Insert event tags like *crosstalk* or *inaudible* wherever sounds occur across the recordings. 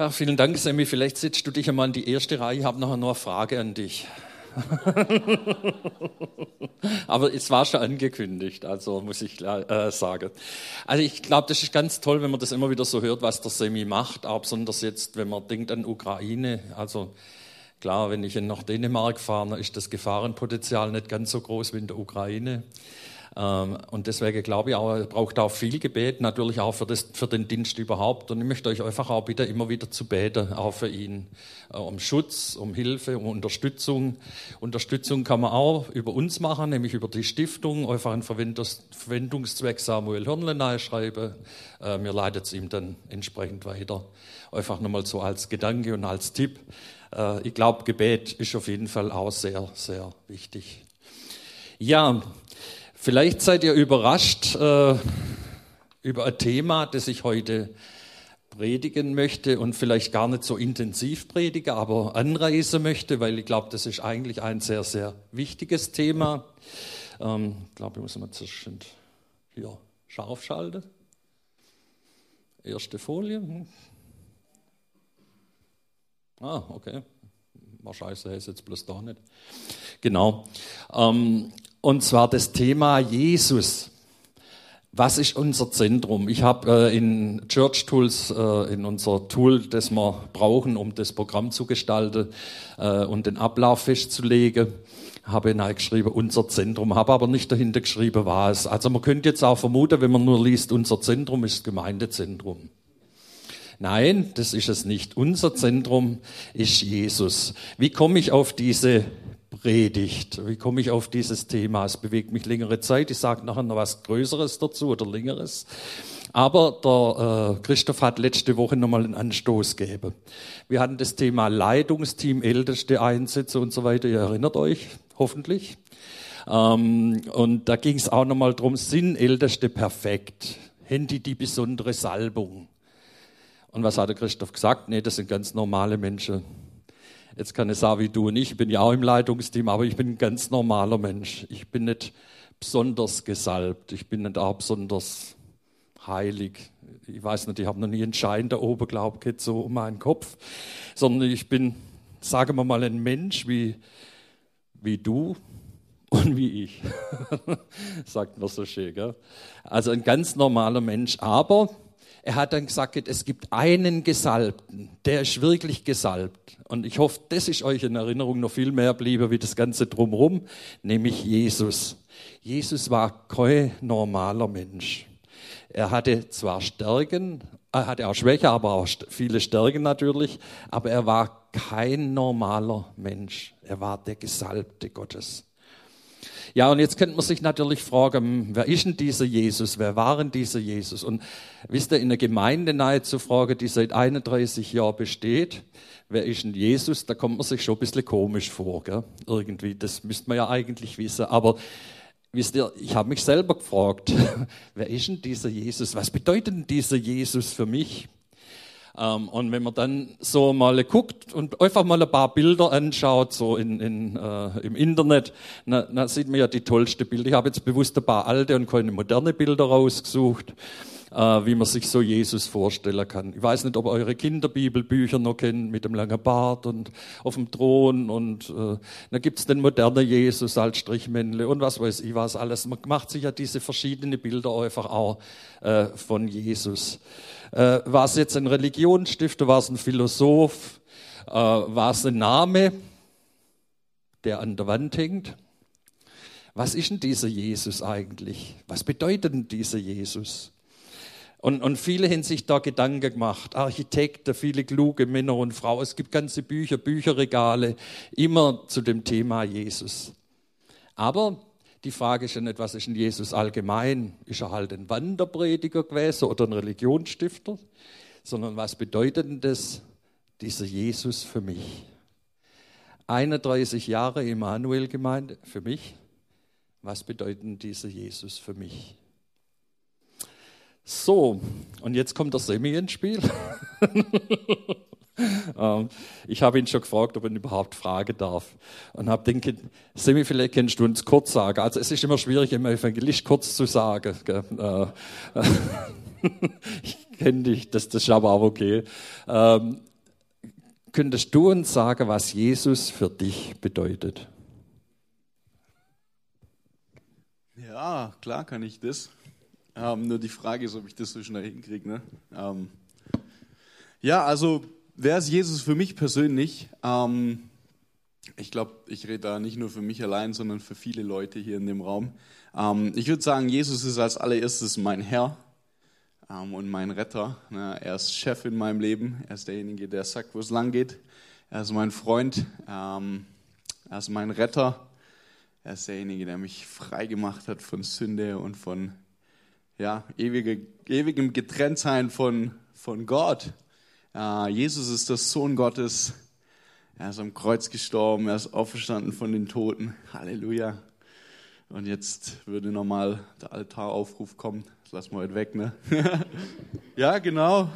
Ja, vielen Dank, Sammy. Vielleicht setzt du dich einmal in die erste Reihe. Ich habe nachher noch eine Frage an dich. *laughs* Aber es war schon angekündigt, also muss ich äh, sagen. Also ich glaube, das ist ganz toll, wenn man das immer wieder so hört, was der Semi macht, auch besonders jetzt, wenn man denkt an Ukraine. Also klar, wenn ich nach Dänemark fahre, ist das Gefahrenpotenzial nicht ganz so groß wie in der Ukraine. Ähm, und deswegen glaube ich auch, braucht auch viel Gebet, natürlich auch für, das, für den Dienst überhaupt. Und ich möchte euch einfach auch bitten, immer wieder zu beten, auch für ihn, äh, um Schutz, um Hilfe, um Unterstützung. Unterstützung kann man auch über uns machen, nämlich über die Stiftung, einfach einen Verwendungszweck Samuel Hörnle schreiben. Äh, mir leitet es ihm dann entsprechend weiter. Einfach nochmal so als Gedanke und als Tipp. Äh, ich glaube, Gebet ist auf jeden Fall auch sehr, sehr wichtig. Ja, Vielleicht seid ihr überrascht äh, über ein Thema, das ich heute predigen möchte und vielleicht gar nicht so intensiv predige, aber anreisen möchte, weil ich glaube, das ist eigentlich ein sehr, sehr wichtiges Thema. Ähm, ich glaube, ich muss mal zuerst hier scharf schalten. Erste Folie. Hm. Ah, okay. Wahrscheinlich ist es jetzt bloß da nicht. Genau. Ähm, und zwar das Thema Jesus. Was ist unser Zentrum? Ich habe äh, in Church Tools, äh, in unser Tool, das wir brauchen, um das Programm zu gestalten äh, und den Ablauf festzulegen, habe hineingeschrieben, unser Zentrum, habe aber nicht dahinter geschrieben, was. Also man könnte jetzt auch vermuten, wenn man nur liest, unser Zentrum ist Gemeindezentrum. Nein, das ist es nicht. Unser Zentrum ist Jesus. Wie komme ich auf diese Predigt. Wie komme ich auf dieses Thema? Es bewegt mich längere Zeit. Ich sage nachher noch was Größeres dazu oder Längeres. Aber der äh, Christoph hat letzte Woche nochmal einen Anstoß gegeben. Wir hatten das Thema Leitungsteam, älteste Einsätze und so weiter. Ihr erinnert euch hoffentlich. Ähm, und da ging es auch nochmal drum: sind Älteste perfekt? Haben die die besondere Salbung? Und was hat der Christoph gesagt? Nee, das sind ganz normale Menschen. Jetzt kann ich sagen, wie du und ich, ich bin ja auch im Leitungsteam, aber ich bin ein ganz normaler Mensch. Ich bin nicht besonders gesalbt, ich bin nicht auch besonders heilig. Ich weiß nicht, ich habe noch nie einen Schein da oben, glaube ich, so um meinen Kopf, sondern ich bin, sagen wir mal, ein Mensch wie, wie du und wie ich. *laughs* Sagt man so schön, gell? Also ein ganz normaler Mensch, aber er hat dann gesagt, es gibt einen Gesalbten, der ist wirklich gesalbt. Und ich hoffe, das ist euch in Erinnerung noch viel mehr bliebe wie das Ganze drumherum, nämlich Jesus. Jesus war kein normaler Mensch. Er hatte zwar Stärken, er hatte auch Schwäche, aber auch viele Stärken natürlich, aber er war kein normaler Mensch. Er war der Gesalbte Gottes. Ja, und jetzt könnte man sich natürlich fragen, wer ist denn dieser Jesus? Wer waren dieser Jesus? Und wisst ihr, in der Gemeinde nahe zu fragen, die seit 31 Jahren besteht, wer ist denn Jesus? Da kommt man sich schon ein bisschen komisch vor, gell? irgendwie. Das müsste man ja eigentlich wissen. Aber wisst ihr, ich habe mich selber gefragt, *laughs* wer ist denn dieser Jesus? Was bedeutet denn dieser Jesus für mich? Ähm, und wenn man dann so mal guckt und einfach mal ein paar Bilder anschaut, so in, in, äh, im Internet, dann sieht man ja die tollsten Bilder. Ich habe jetzt bewusst ein paar alte und keine moderne Bilder rausgesucht wie man sich so Jesus vorstellen kann. Ich weiß nicht, ob eure Kinderbibelbücher noch kennt mit dem langen Bart und auf dem Thron und äh, da gibt's den modernen Jesus als Strichmännle und was weiß ich was alles. Man macht sich ja diese verschiedenen Bilder einfach auch äh, von Jesus. Äh, war es jetzt ein Religionsstifter, war es ein Philosoph, äh, war es ein Name, der an der Wand hängt? Was ist denn dieser Jesus eigentlich? Was bedeutet denn dieser Jesus? Und, und viele haben sich da Gedanken gemacht. Architekten, viele kluge Männer und Frauen. Es gibt ganze Bücher, Bücherregale, immer zu dem Thema Jesus. Aber die Frage ist ja nicht, was ist denn Jesus allgemein? Ist er halt ein Wanderprediger gewesen oder ein Religionsstifter? Sondern was bedeutet denn das, dieser Jesus für mich? 31 Jahre Immanuel-Gemeinde für mich. Was bedeutet denn dieser Jesus für mich? So, und jetzt kommt der Semi ins Spiel. *laughs* Ähm, ich habe ihn schon gefragt, ob er überhaupt fragen darf. Und habe denke, Semi, vielleicht kannst du uns kurz sagen. Also es ist immer schwierig, im Evangelist kurz zu sagen. Äh, *laughs* ich kenne dich, das, das ist aber auch okay. Ähm, könntest du uns sagen, was Jesus für dich bedeutet? Ja, klar kann ich das. Ähm, nur die Frage ist, ob ich das so schnell hinkriege. Ne? Ähm, ja, also wer ist Jesus für mich persönlich? Ähm, ich glaube, ich rede da nicht nur für mich allein, sondern für viele Leute hier in dem Raum. Ähm, ich würde sagen, Jesus ist als allererstes mein Herr ähm, und mein Retter. Ne? Er ist Chef in meinem Leben. Er ist derjenige, der sagt, wo es lang geht. Er ist mein Freund. Ähm, er ist mein Retter. Er ist derjenige, der mich frei gemacht hat von Sünde und von ja, ewige, ewigem Getrenntsein von, von Gott. Äh, Jesus ist der Sohn Gottes. Er ist am Kreuz gestorben, er ist auferstanden von den Toten. Halleluja. Und jetzt würde nochmal der Altaraufruf kommen. Das lassen wir heute weg, ne? *laughs* ja, genau.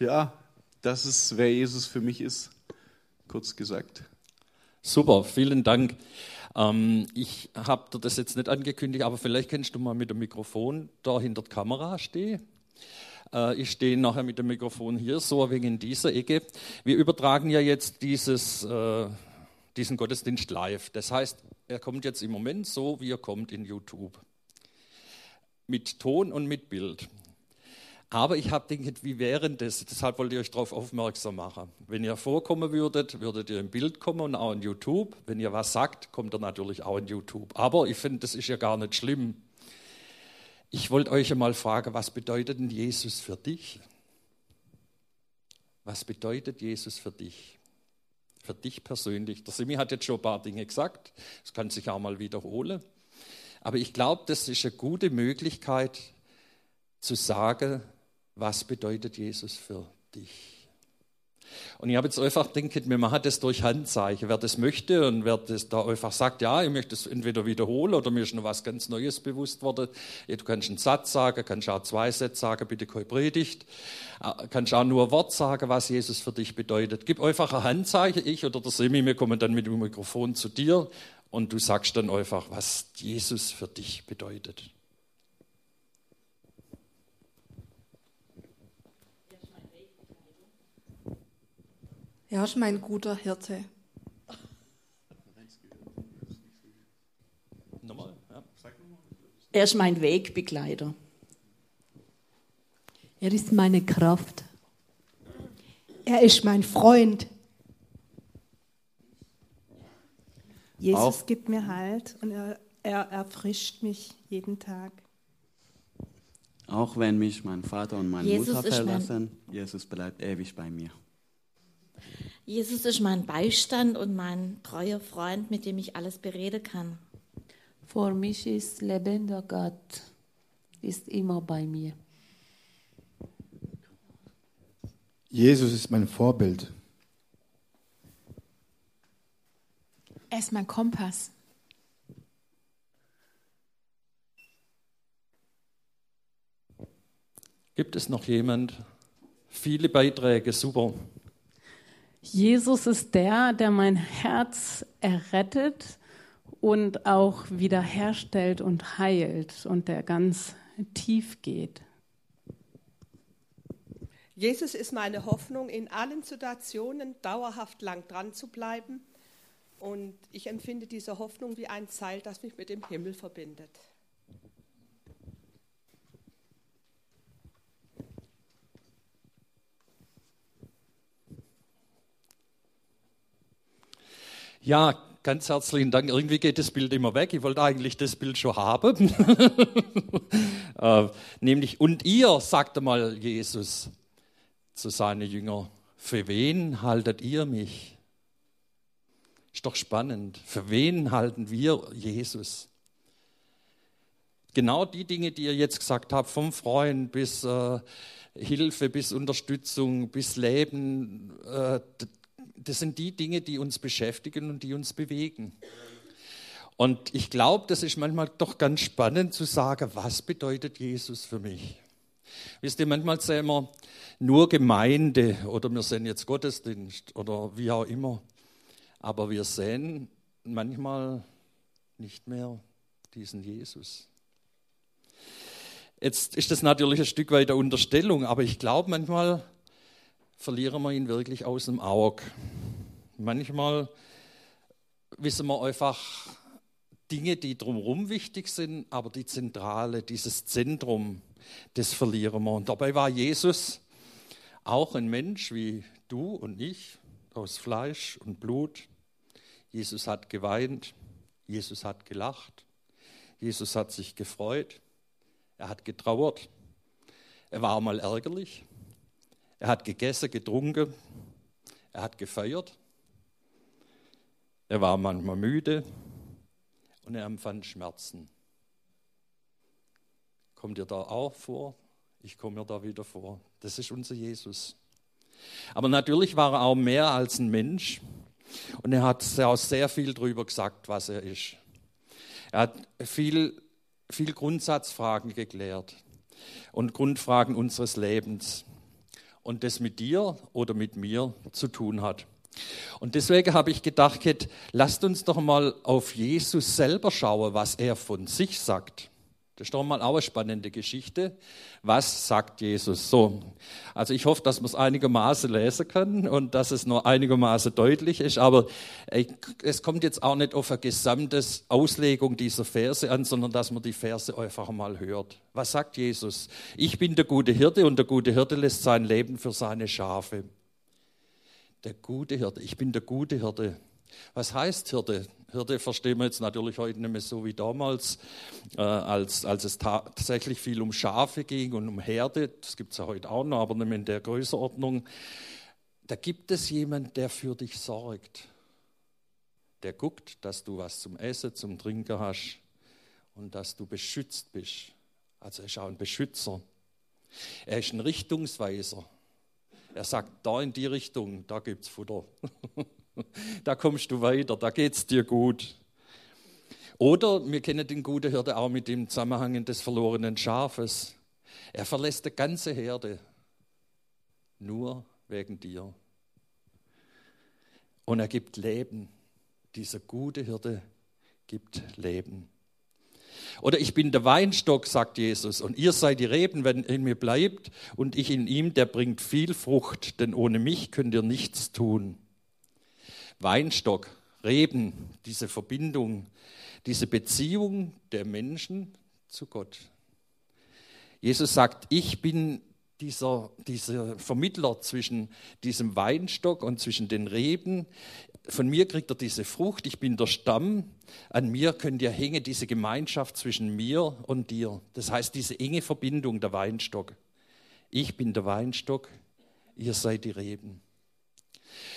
Ja, das ist, wer Jesus für mich ist. Kurz gesagt. Super, vielen Dank. Ähm, ich habe dir das jetzt nicht angekündigt, aber vielleicht kannst du mal mit dem Mikrofon da hinter der Kamera stehen. Äh, ich stehe nachher mit dem Mikrofon hier, so wegen in dieser Ecke. Wir übertragen ja jetzt dieses, äh, diesen Gottesdienst live. Das heißt, er kommt jetzt im Moment so, wie er kommt in YouTube. Mit Ton und mit Bild. Aber ich habe gedacht, wie wäre das? Deshalb wollte ich euch darauf aufmerksam machen. Wenn ihr vorkommen würdet, würdet ihr im Bild kommen und auch in YouTube. Wenn ihr was sagt, kommt ihr natürlich auch in YouTube. Aber ich finde, das ist ja gar nicht schlimm. Ich wollte euch einmal fragen, was bedeutet denn Jesus für dich? Was bedeutet Jesus für dich? Für dich persönlich. Der Simi hat jetzt schon ein paar Dinge gesagt. Das kann sich auch mal wiederholen. Aber ich glaube, das ist eine gute Möglichkeit zu sagen, was bedeutet Jesus für dich? Und ich habe jetzt einfach gedacht, wir machen das durch Handzeichen. Wer das möchte und wer das da einfach sagt, ja, ich möchte es entweder wiederholen oder mir ist noch was ganz Neues bewusst worden. Ja, du kannst einen Satz sagen, kannst auch zwei Sätze sagen, bitte keine Predigt. Äh, kannst auch nur ein Wort sagen, was Jesus für dich bedeutet. Gib einfach ein Handzeichen, ich oder der Semi, wir kommen dann mit dem Mikrofon zu dir und du sagst dann einfach, was Jesus für dich bedeutet. Er ist mein guter Hirte. Er ist mein Wegbegleiter. Er ist meine Kraft. Er ist mein Freund. Jesus Auch. gibt mir Halt und er, er erfrischt mich jeden Tag. Auch wenn mich mein Vater und meine Jesus Mutter verlassen, Jesus bleibt ewig bei mir. Jesus ist mein Beistand und mein treuer Freund, mit dem ich alles bereden kann. Für mich ist lebender Gott, ist immer bei mir. Jesus ist mein Vorbild. Er ist mein Kompass. Gibt es noch jemand? Viele Beiträge, super. Jesus ist der, der mein Herz errettet und auch wiederherstellt und heilt und der ganz tief geht. Jesus ist meine Hoffnung, in allen Situationen dauerhaft lang dran zu bleiben. Und ich empfinde diese Hoffnung wie ein Seil, das mich mit dem Himmel verbindet. Ja, ganz herzlichen Dank. Irgendwie geht das Bild immer weg. Ich wollte eigentlich das Bild schon haben. *laughs* äh, nämlich, und ihr, sagte mal Jesus zu seinen Jüngern, für wen haltet ihr mich? Ist doch spannend. Für wen halten wir Jesus? Genau die Dinge, die ihr jetzt gesagt habt, vom Freund bis äh, Hilfe, bis Unterstützung, bis Leben, äh, das sind die Dinge, die uns beschäftigen und die uns bewegen. Und ich glaube, das ist manchmal doch ganz spannend zu sagen, was bedeutet Jesus für mich? Wisst ihr, manchmal sehen wir nur Gemeinde oder wir sehen jetzt Gottesdienst oder wie auch immer. Aber wir sehen manchmal nicht mehr diesen Jesus. Jetzt ist das natürlich ein Stück weit der Unterstellung, aber ich glaube manchmal, verlieren wir ihn wirklich aus dem Auge. Manchmal wissen wir einfach Dinge, die drumherum wichtig sind, aber die Zentrale, dieses Zentrum, das verlieren wir. Und dabei war Jesus auch ein Mensch wie du und ich, aus Fleisch und Blut. Jesus hat geweint, Jesus hat gelacht, Jesus hat sich gefreut, er hat getrauert, er war mal ärgerlich, er hat gegessen, getrunken, er hat gefeiert, er war manchmal müde und er empfand Schmerzen. Kommt ihr da auch vor? Ich komme mir da wieder vor. Das ist unser Jesus. Aber natürlich war er auch mehr als ein Mensch und er hat auch sehr viel darüber gesagt, was er ist. Er hat viel, viel Grundsatzfragen geklärt und Grundfragen unseres Lebens und das mit dir oder mit mir zu tun hat. Und deswegen habe ich gedacht, lasst uns doch mal auf Jesus selber schauen, was er von sich sagt. Das ist doch mal auch eine spannende Geschichte. Was sagt Jesus? So, also ich hoffe, dass man es einigermaßen lesen kann und dass es nur einigermaßen deutlich ist, aber es kommt jetzt auch nicht auf eine gesamte Auslegung dieser Verse an, sondern dass man die Verse einfach mal hört. Was sagt Jesus? Ich bin der gute Hirte und der gute Hirte lässt sein Leben für seine Schafe. Der gute Hirte, ich bin der gute Hirte. Was heißt Hirte? Hirte verstehen wir jetzt natürlich heute nicht mehr so wie damals, äh, als, als es tatsächlich viel um Schafe ging und um Herde. Das gibt es ja heute auch noch, aber nicht mehr in der Größenordnung. Da gibt es jemanden, der für dich sorgt. Der guckt, dass du was zum Essen, zum Trinken hast und dass du beschützt bist. Also er ist auch ein Beschützer. Er ist ein Richtungsweiser. Er sagt, da in die Richtung, da gibt es Futter. *laughs* *laughs* da kommst du weiter, da geht es dir gut. Oder wir kennen den guten Hirte auch mit dem Zusammenhang des verlorenen Schafes. Er verlässt die ganze Herde nur wegen dir. Und er gibt Leben. Dieser gute Hirte gibt Leben. Oder ich bin der Weinstock, sagt Jesus, und ihr seid die Reben, wenn in mir bleibt und ich in ihm, der bringt viel Frucht, denn ohne mich könnt ihr nichts tun. Weinstock, Reben, diese Verbindung, diese Beziehung der Menschen zu Gott. Jesus sagt, ich bin dieser, dieser Vermittler zwischen diesem Weinstock und zwischen den Reben. Von mir kriegt er diese Frucht, ich bin der Stamm. An mir könnt ihr hängen, diese Gemeinschaft zwischen mir und dir. Das heißt, diese enge Verbindung, der Weinstock. Ich bin der Weinstock, ihr seid die Reben.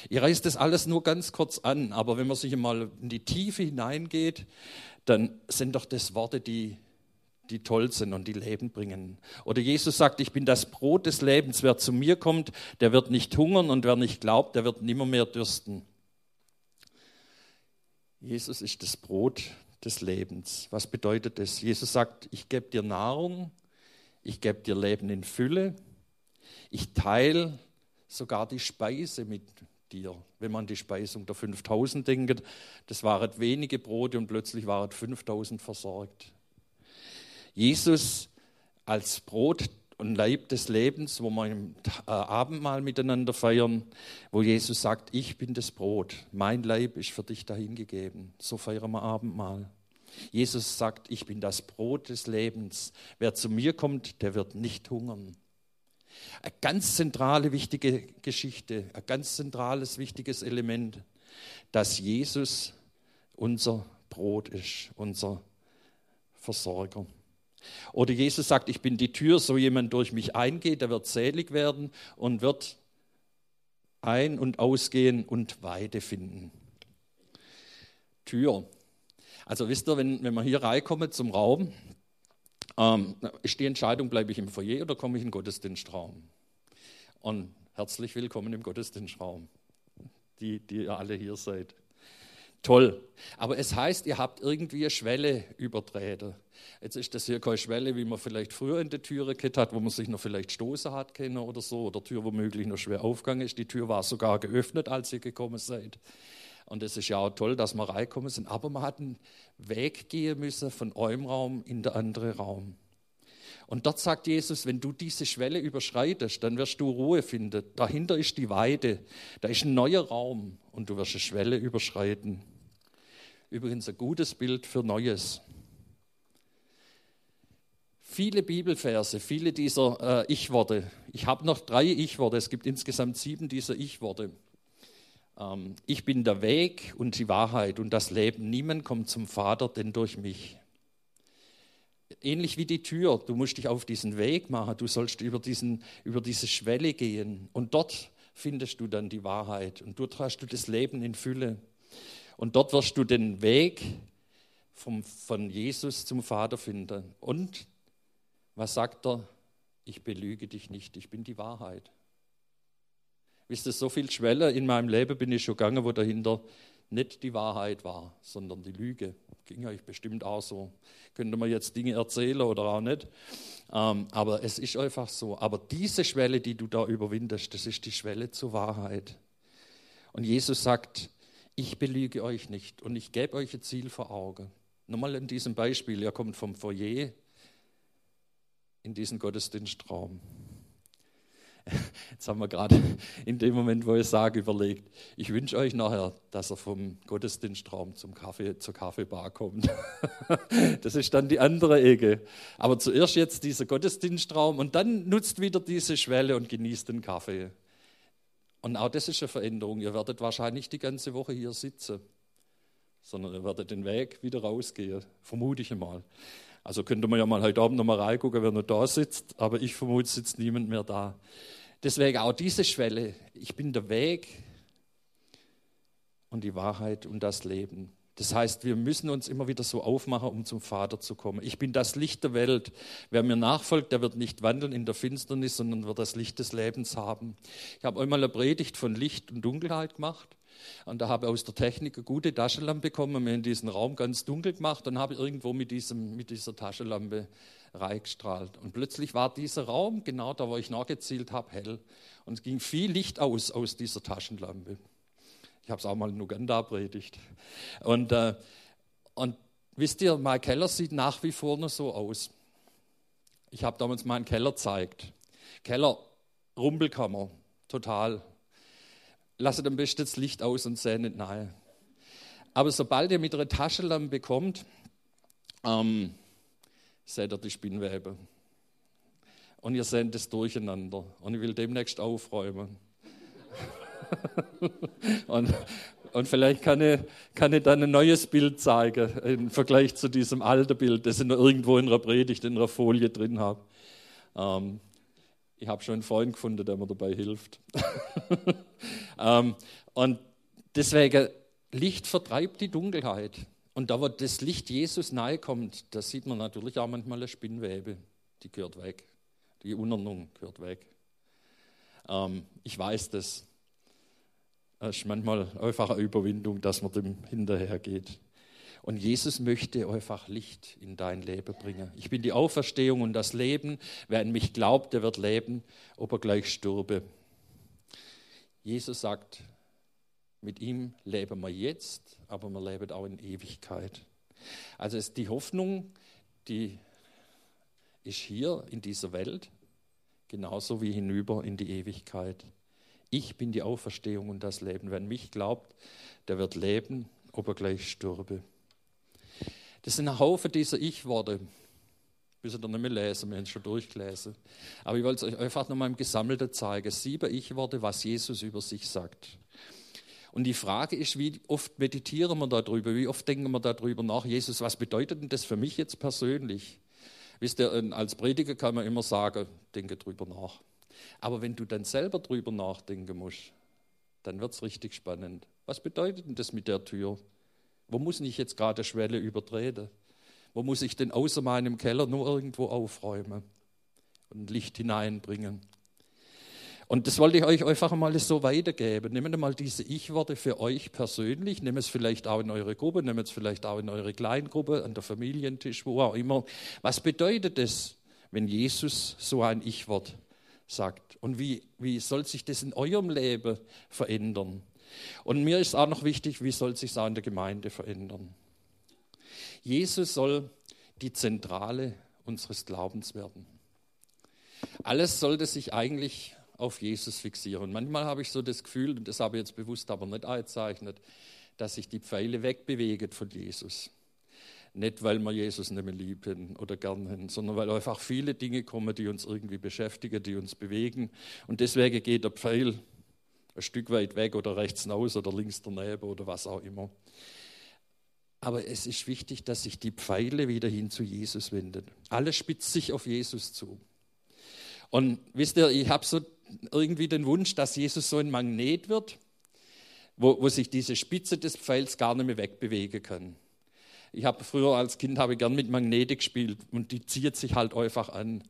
Ich reiße das alles nur ganz kurz an, aber wenn man sich mal in die Tiefe hineingeht, dann sind doch das Worte, die, die toll sind und die Leben bringen. Oder Jesus sagt, ich bin das Brot des Lebens. Wer zu mir kommt, der wird nicht hungern und wer nicht glaubt, der wird nimmer mehr dürsten. Jesus ist das Brot des Lebens. Was bedeutet das? Jesus sagt, ich gebe dir Nahrung, ich gebe dir Leben in Fülle, ich teile sogar die Speise mit dir. Wenn man an die Speisung der 5000 denkt, das waren wenige Brote und plötzlich waren 5000 versorgt. Jesus als Brot und Leib des Lebens, wo wir im äh, Abendmahl miteinander feiern, wo Jesus sagt, ich bin das Brot, mein Leib ist für dich dahingegeben. So feiern wir Abendmahl. Jesus sagt, ich bin das Brot des Lebens. Wer zu mir kommt, der wird nicht hungern. Eine ganz zentrale, wichtige Geschichte, ein ganz zentrales, wichtiges Element, dass Jesus unser Brot ist, unser Versorger. Oder Jesus sagt, ich bin die Tür, so jemand durch mich eingeht, der wird selig werden und wird ein- und ausgehen und Weide finden. Tür. Also wisst ihr, wenn, wenn wir hier reinkommen zum Raum, ähm, ist die Entscheidung, bleibe ich im Foyer oder komme ich in den Gottesdienstraum? Und herzlich willkommen im Gottesdienstraum, die, die ihr alle hier seid. Toll. Aber es heißt, ihr habt irgendwie eine Schwelle übertreten. Jetzt ist das hier keine Schwelle, wie man vielleicht früher in der Türe gehabt hat, wo man sich noch vielleicht stoßen hat können oder so, oder Tür womöglich noch schwer aufgegangen ist. Die Tür war sogar geöffnet, als ihr gekommen seid. Und es ist ja auch toll, dass wir reinkommen sind. Aber man hat einen Weg gehen müssen von eurem Raum in den anderen Raum. Und dort sagt Jesus, wenn du diese Schwelle überschreitest, dann wirst du Ruhe finden. Dahinter ist die Weide, da ist ein neuer Raum und du wirst eine Schwelle überschreiten. Übrigens ein gutes Bild für Neues. Viele Bibelverse, viele dieser äh, Ich-Worte. Ich habe noch drei Ich-Worte, es gibt insgesamt sieben dieser Ich-Worte. Ähm, ich bin der Weg und die Wahrheit und das Leben. Niemand kommt zum Vater, denn durch mich ähnlich wie die Tür. Du musst dich auf diesen Weg machen. Du sollst über, diesen, über diese Schwelle gehen. Und dort findest du dann die Wahrheit. Und dort hast du das Leben in Fülle. Und dort wirst du den Weg vom, von Jesus zum Vater finden. Und was sagt er? Ich belüge dich nicht, ich bin die Wahrheit. Wisst ihr, so viel Schwelle in meinem Leben bin ich schon gegangen, wo dahinter nicht die Wahrheit war, sondern die Lüge. Ging euch bestimmt auch so. Könnte man jetzt Dinge erzählen oder auch nicht. Ähm, aber es ist einfach so. Aber diese Schwelle, die du da überwindest, das ist die Schwelle zur Wahrheit. Und Jesus sagt, ich belüge euch nicht und ich gebe euch ein Ziel vor Augen. Nochmal in diesem Beispiel, ihr kommt vom Foyer in diesen Gottesdienstraum. *laughs* Jetzt haben wir gerade in dem Moment, wo ich sage, überlegt, ich wünsche euch nachher, dass er vom Gottesdienstraum zum Kaffee, zur Kaffeebar kommt. *laughs* Das ist dann die andere Ecke. Aber zuerst jetzt dieser Gottesdienstraum und dann nutzt wieder diese Schwelle und genießt den Kaffee. Und auch das ist eine Veränderung. Ihr werdet wahrscheinlich die ganze Woche hier sitzen, sondern ihr werdet den Weg wieder rausgehen, vermute ich mal. Also könnte man ja mal heute Abend noch mal reingucken, wer noch da sitzt, aber ich vermute, sitzt niemand mehr da. Deswegen auch diese Schwelle, ich bin der Weg und die Wahrheit und das Leben. Das heißt, wir müssen uns immer wieder so aufmachen, um zum Vater zu kommen. Ich bin das Licht der Welt. Wer mir nachfolgt, der wird nicht wandeln in der Finsternis, sondern wird das Licht des Lebens haben. Ich habe einmal eine Predigt von Licht und Dunkelheit gemacht. Und da habe ich aus der Technik eine gute Taschenlampe bekommen, mir in diesen Raum ganz dunkel gemacht und habe irgendwo mit, diesem, mit dieser Taschenlampe reingestrahlt. Und plötzlich war dieser Raum, genau da, wo ich nachgezielt habe, hell. Und es ging viel Licht aus aus dieser Taschenlampe. Ich habe es auch mal in Uganda predigt. Und, äh, und wisst ihr, mein Keller sieht nach wie vor noch so aus. Ich habe damals meinen Keller gezeigt. Keller, Rumpelkammer, total. Lasset am besten das Licht aus und seht nicht nahe. Aber sobald ihr mit einer Taschenlampe kommt, ähm, seht ihr die Spinnwebe. Und ihr seht das durcheinander. Und ich will demnächst aufräumen. *laughs* und, und vielleicht kann ich, kann ich dann ein neues Bild zeigen im Vergleich zu diesem alten Bild, das ich noch irgendwo in einer Predigt, in einer Folie drin habe. Ähm, ich habe schon einen Freund gefunden, der mir dabei hilft. *laughs* ähm, und deswegen, Licht vertreibt die Dunkelheit. Und da, wo das Licht Jesus nahe kommt, da sieht man natürlich auch manchmal eine Spinnwebe, die gehört weg. Die Unordnung gehört weg. Ähm, ich weiß das. Es ist manchmal einfach eine Überwindung, dass man dem hinterhergeht. Und Jesus möchte einfach Licht in dein Leben bringen. Ich bin die Auferstehung und das Leben. Wer an mich glaubt, der wird leben, ob er gleich stürbe. Jesus sagt, mit ihm leben wir jetzt, aber wir leben auch in Ewigkeit. Also ist die Hoffnung, die ist hier in dieser Welt, genauso wie hinüber in die Ewigkeit. Ich bin die Auferstehung und das Leben. Wer an mich glaubt, der wird leben, ob er gleich stürbe. Das sind ein Haufen dieser Ich-Worte. Müsst ihr nicht mehr lesen, wir haben es schon durchgelesen. Aber ich wollte es euch einfach nochmal im Gesammelten zeigen. Sieben Ich-Worte, was Jesus über sich sagt. Und die Frage ist, wie oft meditieren wir darüber? Wie oft denken wir darüber nach? Jesus, was bedeutet denn das für mich jetzt persönlich? Wisst ihr, als Prediger kann man immer sagen, denke drüber nach. Aber wenn du dann selber drüber nachdenken musst, dann wird es richtig spannend. Was bedeutet denn das mit der Tür? Wo muss ich jetzt gerade Schwelle übertreten? Wo muss ich denn außer meinem Keller nur irgendwo aufräumen und Licht hineinbringen? Und das wollte ich euch einfach mal so weitergeben. Nehmt mal diese Ich-Worte für euch persönlich, nehmt es vielleicht auch in eure Gruppe, nehmt es vielleicht auch in eure Kleingruppe, an der Familientisch, wo auch immer. Was bedeutet es, wenn Jesus so ein Ich-Wort sagt? Und wie, wie soll sich das in eurem Leben verändern? Und mir ist auch noch wichtig, wie soll sich auch in der Gemeinde verändern? Jesus soll die zentrale unseres Glaubens werden. Alles sollte sich eigentlich auf Jesus fixieren. Manchmal habe ich so das Gefühl, und das habe ich jetzt bewusst aber nicht eingezeichnet, dass sich die Pfeile wegbewegen von Jesus. Nicht, weil wir Jesus nicht mehr lieben oder gern haben, sondern weil einfach viele Dinge kommen, die uns irgendwie beschäftigen, die uns bewegen. Und deswegen geht der Pfeil ein Stück weit weg oder rechts raus oder links daneben oder was auch immer. Aber es ist wichtig, dass sich die Pfeile wieder hin zu Jesus wenden. Alles spitzt sich auf Jesus zu. Und wisst ihr, ich habe so irgendwie den Wunsch, dass Jesus so ein Magnet wird, wo, wo sich diese Spitze des Pfeils gar nicht mehr wegbewegen kann. Ich habe früher als Kind habe gern mit Magnete gespielt und die zieht sich halt einfach an.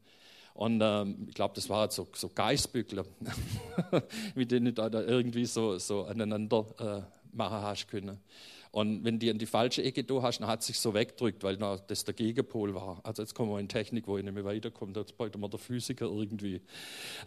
Und ähm, ich glaube, das waren so, so Geißbückler, mit *laughs* denen du da irgendwie so, so aneinander äh, machen hast können. Und wenn die in die falsche Ecke da hast, dann hat es sich so weggedrückt, weil das der Gegenpol war. Also jetzt kommen wir in Technik, wo ich nicht mehr weiterkomme. Jetzt bräuchte man der Physiker irgendwie.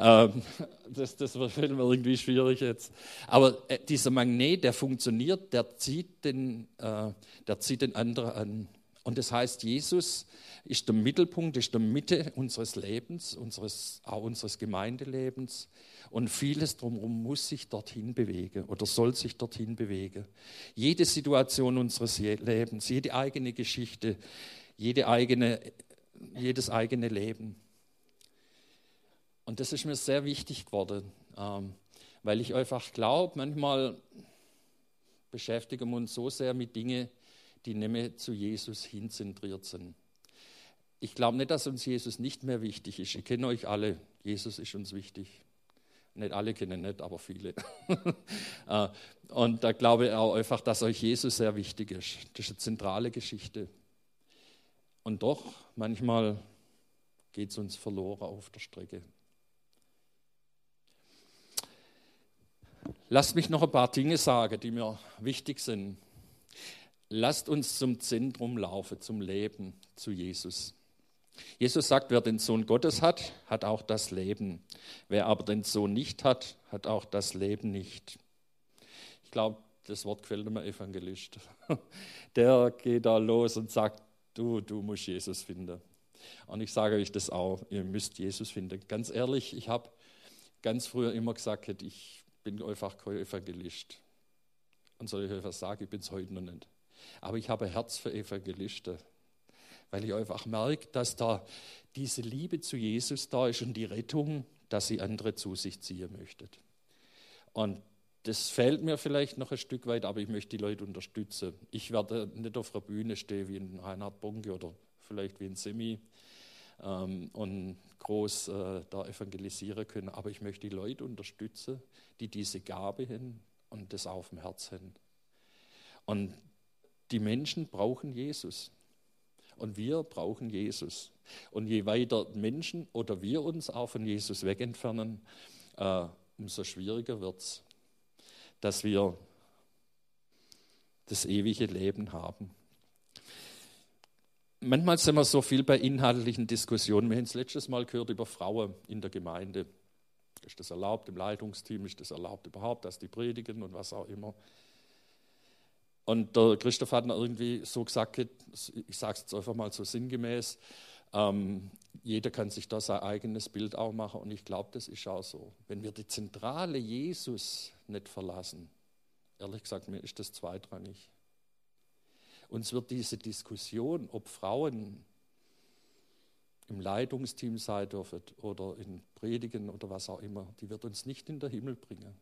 Ähm, *laughs* das, das fällt mir *laughs* irgendwie schwierig jetzt. Aber äh, dieser Magnet, der funktioniert, der zieht den, äh, der zieht den anderen an. Und das heißt, Jesus ist der Mittelpunkt, ist der Mitte unseres Lebens, unseres, auch unseres Gemeindelebens. Und vieles drumherum muss sich dorthin bewegen oder soll sich dorthin bewegen. Jede Situation unseres Lebens, jede eigene Geschichte, jede eigene, jedes eigene Leben. Und das ist mir sehr wichtig geworden, ähm, weil ich einfach glaube, manchmal beschäftigen wir uns so sehr mit Dingen, die mehr zu Jesus hinzentriert sind. Ich glaube nicht, dass uns Jesus nicht mehr wichtig ist. Ich kenne euch alle. Jesus ist uns wichtig. Nicht alle kennen nicht, aber viele. *laughs* Äh, und da glaube ich auch einfach, dass euch Jesus sehr wichtig ist. Das ist eine zentrale Geschichte. Und doch, manchmal geht es uns verloren auf der Strecke. Lasst mich noch ein paar Dinge sagen, die mir wichtig sind. Lasst uns zum Zentrum laufen, zum Leben, zu Jesus. Jesus sagt, wer den Sohn Gottes hat, hat auch das Leben. Wer aber den Sohn nicht hat, hat auch das Leben nicht. Ich glaube, das Wort gefällt mir Evangelist. *laughs* Der geht da los und sagt, du, du musst Jesus finden. Und ich sage euch das auch, ihr müsst Jesus finden. Ganz ehrlich, ich habe ganz früher immer gesagt, ich bin einfach kein Evangelist. Und soll ich euch was sagen, ich bin es heute noch nicht. Aber ich habe ein Herz für Evangelisten weil ich einfach merke, dass da diese Liebe zu Jesus da ist und die Rettung, dass sie andere zu sich ziehen möchtet. Und das fehlt mir vielleicht noch ein Stück weit, aber ich möchte die Leute unterstützen. Ich werde nicht auf der Bühne stehen wie ein Reinhard Bonke oder vielleicht wie ein Semi ähm, und groß äh, da evangelisieren können, aber ich möchte die Leute unterstützen, die diese Gabe haben und das auf dem Herz haben. Und die Menschen brauchen Jesus. Und wir brauchen Jesus. Und je weiter Menschen oder wir uns auch von Jesus wegentfernen, äh, umso schwieriger wird es, dass wir das ewige Leben haben. Manchmal sind wir so viel bei inhaltlichen Diskussionen. Wir haben es letztes Mal gehört über Frauen in der Gemeinde. Ist das erlaubt im Leitungsteam? Ist das erlaubt überhaupt, dass die predigen und was auch immer? Und der Christoph hat irgendwie so gesagt, ich sage es jetzt einfach mal so sinngemäß, ähm, jeder kann sich da sein eigenes Bild auch machen und ich glaube, das ist auch so. Wenn wir die Zentrale Jesus nicht verlassen, ehrlich gesagt, mir ist das zweitrangig. Uns wird diese Diskussion, ob Frauen im Leitungsteam sein dürfen oder in Predigen oder was auch immer, die wird uns nicht in den Himmel bringen.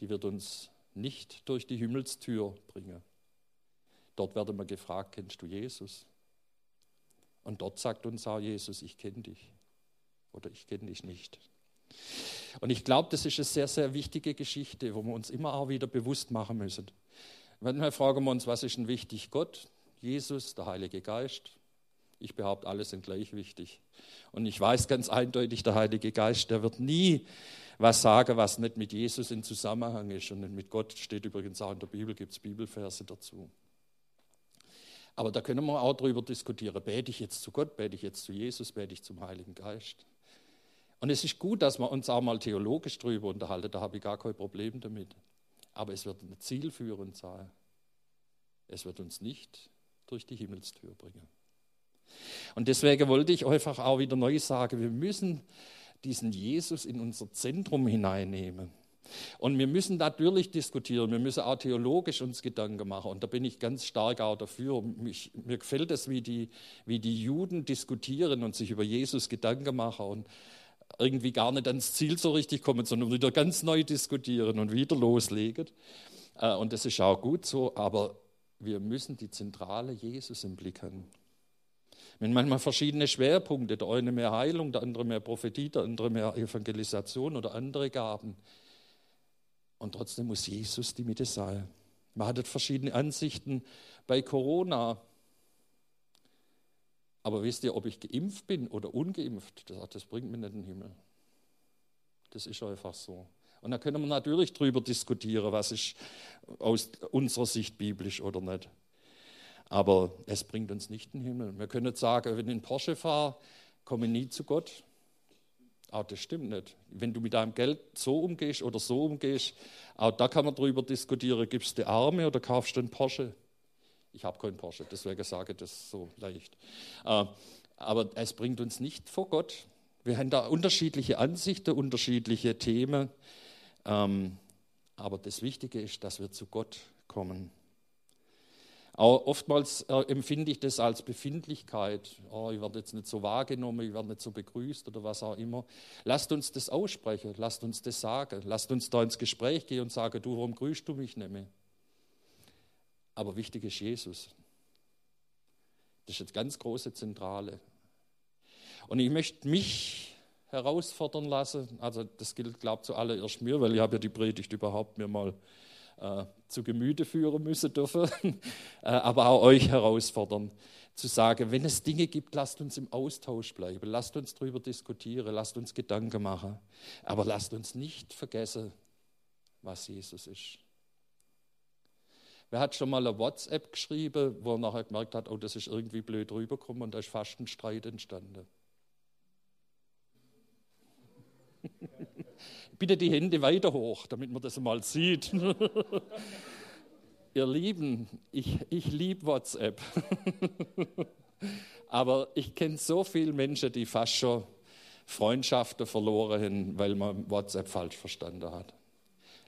Die wird uns nicht durch die Himmelstür bringen. Dort werden wir gefragt, kennst du Jesus? Und dort sagt uns auch Jesus, ich kenne dich oder ich kenne dich nicht. Und ich glaube, das ist eine sehr, sehr wichtige Geschichte, wo wir uns immer auch wieder bewusst machen müssen. Manchmal fragen wir uns, was ist denn wichtig? Gott, Jesus, der Heilige Geist. Ich behaupte, alle sind gleich wichtig. Und ich weiß ganz eindeutig, der Heilige Geist, der wird nie was sagen, was nicht mit Jesus in Zusammenhang ist. Und mit Gott steht übrigens auch in der Bibel, gibt es Bibelverse dazu. Aber da können wir auch darüber diskutieren, bete ich jetzt zu Gott, bete ich jetzt zu Jesus, bete ich zum Heiligen Geist. Und es ist gut, dass wir uns auch mal theologisch darüber unterhalten, da habe ich gar kein Problem damit. Aber es wird ein zielführend sein. Es wird uns nicht durch die Himmelstür bringen. Und deswegen wollte ich einfach auch wieder neu sagen, wir müssen diesen Jesus in unser Zentrum hineinnehmen. Und wir müssen natürlich diskutieren, wir müssen auch theologisch uns Gedanken machen. Und da bin ich ganz stark auch dafür. Mich, mir gefällt es, wie die, wie die Juden diskutieren und sich über Jesus Gedanken machen und irgendwie gar nicht ans Ziel so richtig kommen, sondern wieder ganz neu diskutieren und wieder loslegen. Äh, und das ist auch gut so, aber wir müssen die zentrale Jesus im Blick haben. Wenn manchmal verschiedene Schwerpunkte, der eine mehr Heilung, der andere mehr Prophetie, der andere mehr Evangelisation oder andere Gaben. Und trotzdem muss Jesus die Mitte sein. Man hat verschiedene Ansichten bei Corona. Aber wisst ihr, ob ich geimpft bin oder ungeimpft, das, das bringt mir nicht in den Himmel. Das ist einfach so. Und da können wir natürlich darüber diskutieren, was ist aus unserer Sicht biblisch oder nicht. Aber es bringt uns nicht in den Himmel. Wir können sagen, wenn ich in Porsche fahre, komme ich nie zu Gott. Auch das stimmt nicht. Wenn du mit deinem Geld so umgehst oder so umgehst, auch da kann man darüber diskutieren, gibst du Arme oder kaufst du einen Porsche? Ich habe keinen Porsche, deswegen sage ich das so leicht. Äh, aber es bringt uns nicht vor Gott. Wir haben da unterschiedliche Ansichten, unterschiedliche Themen. Ähm, aber das Wichtige ist, dass wir zu Gott kommen. Auch oftmals äh, empfinde ich das als Befindlichkeit. Oh, ich werde jetzt nicht so wahrgenommen, ich werde nicht so begrüßt oder was auch immer. Lasst uns das aussprechen, lasst uns das sagen, lasst uns da ins Gespräch gehen und sagen, du, warum grüßt du mich nicht mehr? Aber wichtig ist Jesus. Das ist jetzt ganz große Zentrale. Und ich möchte mich herausfordern lassen, also das gilt, glaube ich, zuallererst mir, weil ich habe ja die Predigt überhaupt mir mal äh, zu Gemüte führen müssen dürfen, *laughs* äh, aber auch euch herausfordern, zu sagen, wenn es Dinge gibt, lasst uns im Austausch bleiben, lasst uns darüber diskutieren, lasst uns Gedanken machen, aber lasst uns nicht vergessen, was Jesus ist. Wer hat schon mal eine WhatsApp geschrieben, wo er nachher gemerkt hat, oh, das ist irgendwie blöd rübergekommen und da ist fast ein Streit entstanden? Bitte die Hände weiter hoch, damit man das mal sieht. *laughs* Ihr Lieben, ich, ich liebe WhatsApp. *laughs* Aber ich kenne so viele Menschen, die fast schon Freundschaften verloren haben, weil man WhatsApp falsch verstanden hat.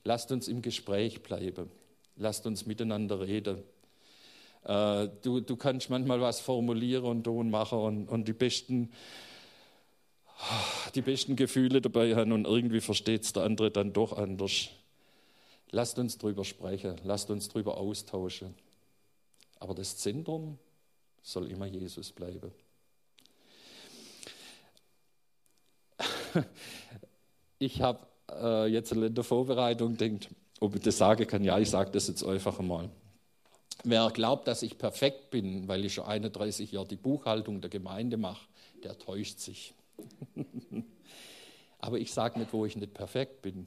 Lasst uns im Gespräch bleiben. Lasst uns miteinander reden. Äh, du, du kannst manchmal was formulieren und tun machen und, und die besten die besten Gefühle dabei haben und irgendwie versteht es der andere dann doch anders. Lasst uns drüber sprechen, lasst uns drüber austauschen. Aber das Zentrum soll immer Jesus bleiben. *laughs* Ich habe äh, jetzt in der Vorbereitung gedacht, ob ich das sagen kann. Ja, ich sage das jetzt einfach einmal. Wer glaubt, dass ich perfekt bin, weil ich schon 31 Jahre die Buchhaltung der Gemeinde mache, der täuscht sich. *laughs* Aber ich sage nicht, wo ich nicht perfekt bin.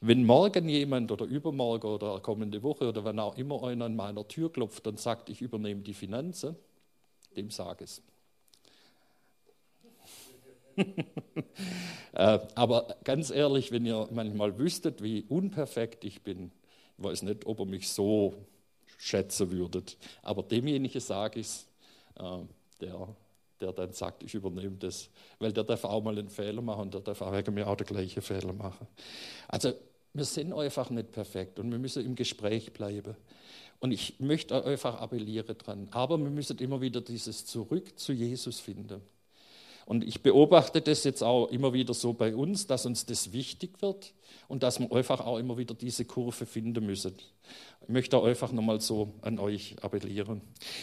Wenn morgen jemand oder übermorgen oder kommende Woche oder wenn auch immer einer an meiner Tür klopft und sagt, ich übernehme die Finanzen, dem sage es. *laughs* Äh, aber ganz ehrlich, wenn ihr manchmal wüsstet, wie unperfekt ich bin, ich weiß nicht, ob ihr mich so schätzen würdet. Aber demjenigen sage ich es, äh, der der dann sagt, ich übernehme das. Weil der darf auch mal einen Fehler machen und der darf auch wegen mir auch den gleichen Fehler machen. Also wir sind einfach nicht perfekt und wir müssen im Gespräch bleiben. Und ich möchte einfach appellieren dran. Aber wir müssen immer wieder dieses Zurück zu Jesus finden. Und ich beobachte das jetzt auch immer wieder so bei uns, dass uns das wichtig wird und dass wir einfach auch immer wieder diese Kurve finden müssen. Ich möchte einfach nochmal so an euch appellieren.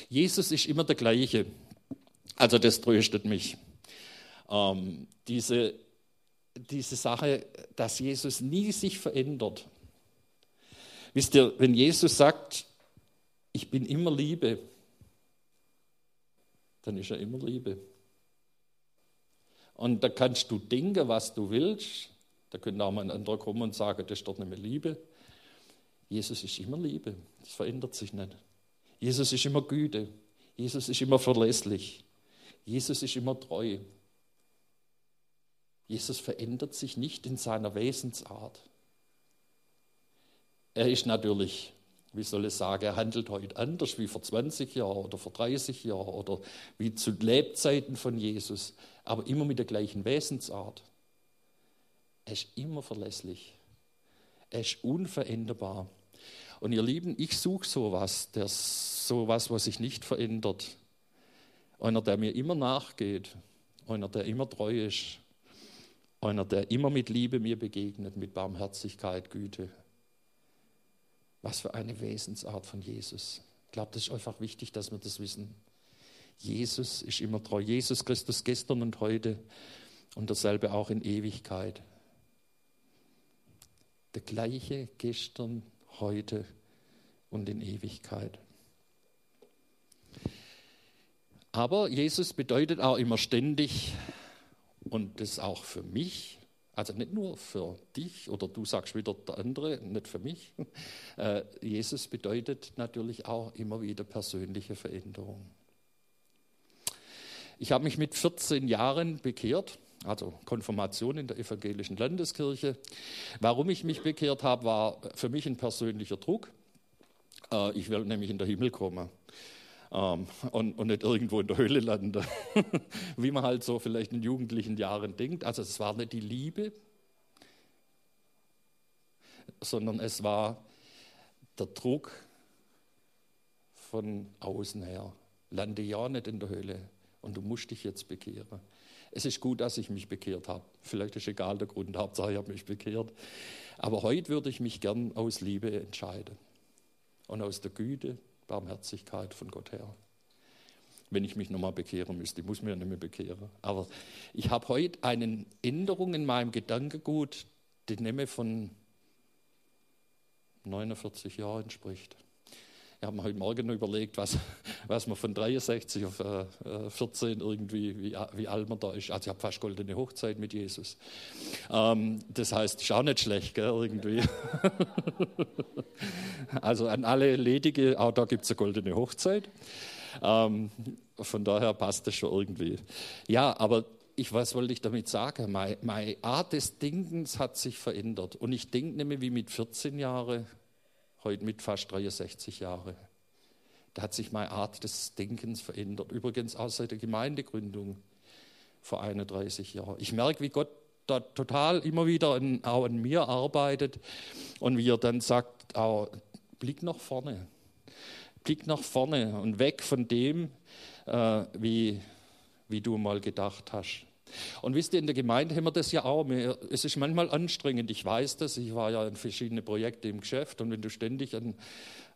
Jesus ist immer der gleiche. Also das tröstet mich. Ähm, diese, diese Sache, dass Jesus nie sich verändert. Wisst ihr, wenn Jesus sagt, ich bin immer Liebe, dann ist er immer Liebe. Und da kannst du denken, was du willst. Da könnte auch mal ein anderer kommen und sagen, das ist doch nicht mehr Liebe. Jesus ist immer Liebe. Das verändert sich nicht. Jesus ist immer Güte. Jesus ist immer verlässlich. Jesus ist immer treu. Jesus verändert sich nicht in seiner Wesensart. Er ist natürlich wie soll ich sagen, er handelt heute anders wie vor 20 Jahren oder vor 30 Jahren oder wie zu Lebzeiten von Jesus, aber immer mit der gleichen Wesensart. Er ist immer verlässlich. Er ist unveränderbar. Und ihr Lieben, ich suche sowas, der sowas, was sich nicht verändert. Einer, der mir immer nachgeht, einer, der immer treu ist, einer, der immer mit Liebe mir begegnet, mit Barmherzigkeit, Güte. Was für eine Wesensart von Jesus. Ich glaube, das ist einfach wichtig, dass wir das wissen. Jesus ist immer treu. Jesus Christus gestern und heute und dasselbe auch in Ewigkeit. Der gleiche gestern, heute und in Ewigkeit. Aber Jesus bedeutet auch immer ständig, und das auch für mich, also nicht nur für dich oder du sagst wieder der andere, nicht für mich. *laughs* Äh, Jesus bedeutet natürlich auch immer wieder persönliche Veränderung. Ich habe mich mit 14 Jahren bekehrt, also Konfirmation in der evangelischen Landeskirche. Warum ich mich bekehrt habe, war für mich ein persönlicher Druck. Äh, ich will nämlich in den Himmel kommen ähm, und, und, nicht irgendwo in der Höhle landen, *laughs* wie man halt so vielleicht in jugendlichen Jahren denkt. Also es war nicht die Liebe, sondern es war der Druck von außen her. Lande ja nicht in der Höhle und du musst dich jetzt bekehren. Es ist gut, dass ich mich bekehrt habe. Vielleicht ist egal der Grund, Hauptsache ich habe mich bekehrt. Aber heute würde ich mich gern aus Liebe entscheiden und aus der Güte Barmherzigkeit von Gott her. Wenn ich mich nochmal bekehren müsste, ich muss mich ja nicht mehr bekehren. Aber ich habe heute eine Änderung in meinem Gedankengut, die nehme von 49 Jahren entspricht. Ich habe mir heute Morgen überlegt, was, *laughs* was man von 63 auf äh, 14 irgendwie, wie, wie alt man da ist. Also ich habe fast goldene Hochzeit mit Jesus. Ähm, das heißt, ist auch nicht schlecht, gell, irgendwie. *laughs* also an alle Ledige, auch da gibt es eine goldene Hochzeit. Ähm, von daher passt das schon irgendwie. Ja, aber ich, was wollte ich damit sagen? Meine, meine Art des Denkens hat sich verändert. Und ich denke nämlich wie mit 14 Jahren heute mit fast 63 Jahren. Da hat sich meine Art des Denkens verändert. Übrigens auch seit der Gemeindegründung vor 31 Jahren. Ich merke, wie Gott da total immer wieder an, auch an mir arbeitet und wie er dann sagt, auch, blick nach vorne. Blick nach vorne und weg von dem, äh, wie, wie du mal gedacht hast. Und wisst ihr, in der Gemeinde haben wir das ja auch. Es ist manchmal anstrengend, ich weiß das. Ich war ja in verschiedene Projekte im Geschäft und wenn du ständig eine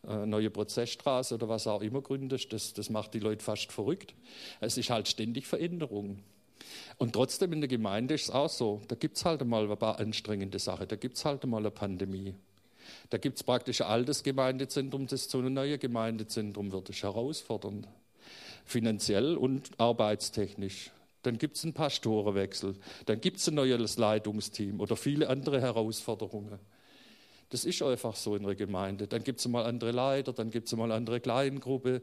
äh, neue Prozessstraße oder was auch immer gründest, das, das macht die Leute fast verrückt. Es ist halt ständig Veränderung. Und trotzdem in der Gemeinde ist es auch so. Da gibt es halt mal ein paar anstrengende Sachen. Da gibt es halt mal eine Pandemie. Da gibt es praktisch ein altes Gemeindezentrum, das zu einem neuen Gemeindezentrum wird. Das ist herausfordernd. Finanziell und arbeitstechnisch. Dann gibt es einen Pastorenwechsel, dann gibt es ein neues Leitungsteam oder viele andere Herausforderungen. Das ist einfach so in der Gemeinde. Dann gibt es mal andere Leiter, dann gibt es mal andere Kleingruppe,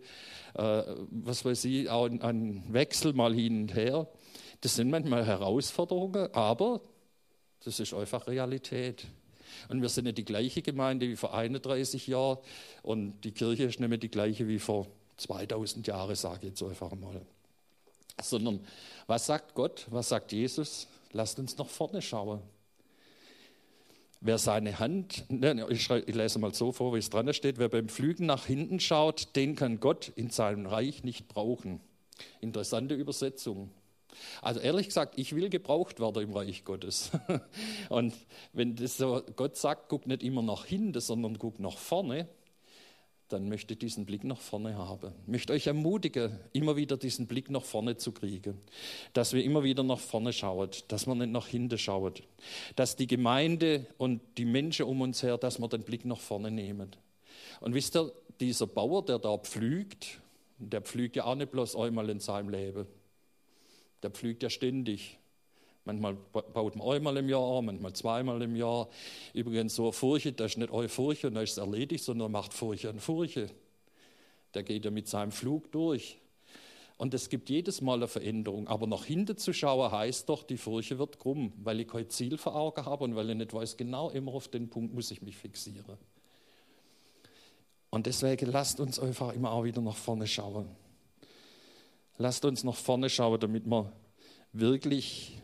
äh, was weiß ich, auch ein Wechsel mal hin und her. Das sind manchmal Herausforderungen, aber das ist einfach Realität. Und wir sind nicht die gleiche Gemeinde wie vor 31 Jahren und die Kirche ist nicht mehr die gleiche wie vor 2000 Jahren, sage ich jetzt einfach mal sondern was sagt Gott, was sagt Jesus? Lasst uns nach vorne schauen. Wer seine Hand, ne, ich, lese mal so vor, wie es dran steht, wer beim Flügen nach hinten schaut, den kann Gott in seinem Reich nicht brauchen. Interessante Übersetzung. Also ehrlich gesagt, ich will gebraucht werden im Reich Gottes. *laughs* Und wenn das so Gott sagt, guck nicht immer nach hinten, sondern guck nach vorne, dann möchte ich diesen Blick nach vorne haben. Ich möchte euch ermutigen, immer wieder diesen Blick nach vorne zu kriegen. Dass wir immer wieder nach vorne schauen, dass man nicht nach hinten schaut. Dass die Gemeinde und die Menschen um uns her, dass wir den Blick nach vorne nehmen. Und wisst ihr, dieser Bauer, der da pflügt, der pflügt ja auch nicht bloß einmal in seinem Leben. Der pflügt ja ständig. Manchmal baut man einmal im Jahr, manchmal zweimal im Jahr. Übrigens, so eine Furche, das ist nicht eure Furche und das ist erledigt, sondern macht Furche an Furche. Der geht ja mit seinem Flug durch. Und es gibt jedes Mal eine Veränderung. Aber nach hinten zu schauen heißt doch, die Furche wird krumm, weil ich kein Ziel vor Augen habe und weil ich nicht weiß, genau immer auf den Punkt muss ich mich fixieren. Und deswegen lasst uns einfach immer auch wieder nach vorne schauen. Lasst uns nach vorne schauen, damit wir wirklich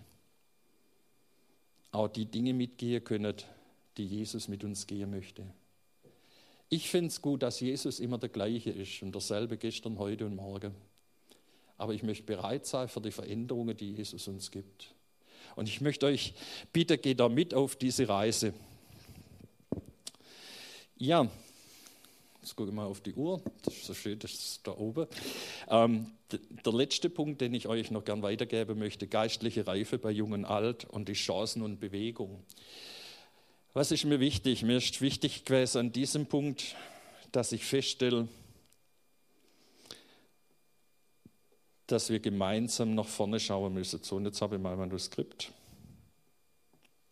auch die Dinge mitgehen können, die Jesus mit uns gehen möchte. Ich finde es gut, dass Jesus immer der gleiche ist und derselbe gestern, heute und morgen. Aber ich möchte bereit sein für die Veränderungen, die Jesus uns gibt. Und ich möchte euch, bitte geht da mit auf diese Reise. Ja, Jetzt gucke ich mal auf die Uhr, das ist so schön, das ist da oben. Ähm, der letzte Punkt, den ich euch noch gern weitergeben möchte, geistliche Reife bei Jung und Alt und die Chancen und Bewegung. Was ist mir wichtig? Mir ist wichtig gewesen an diesem Punkt, dass ich feststelle, dass wir gemeinsam nach vorne schauen müssen. So, und jetzt habe ich mein Manuskript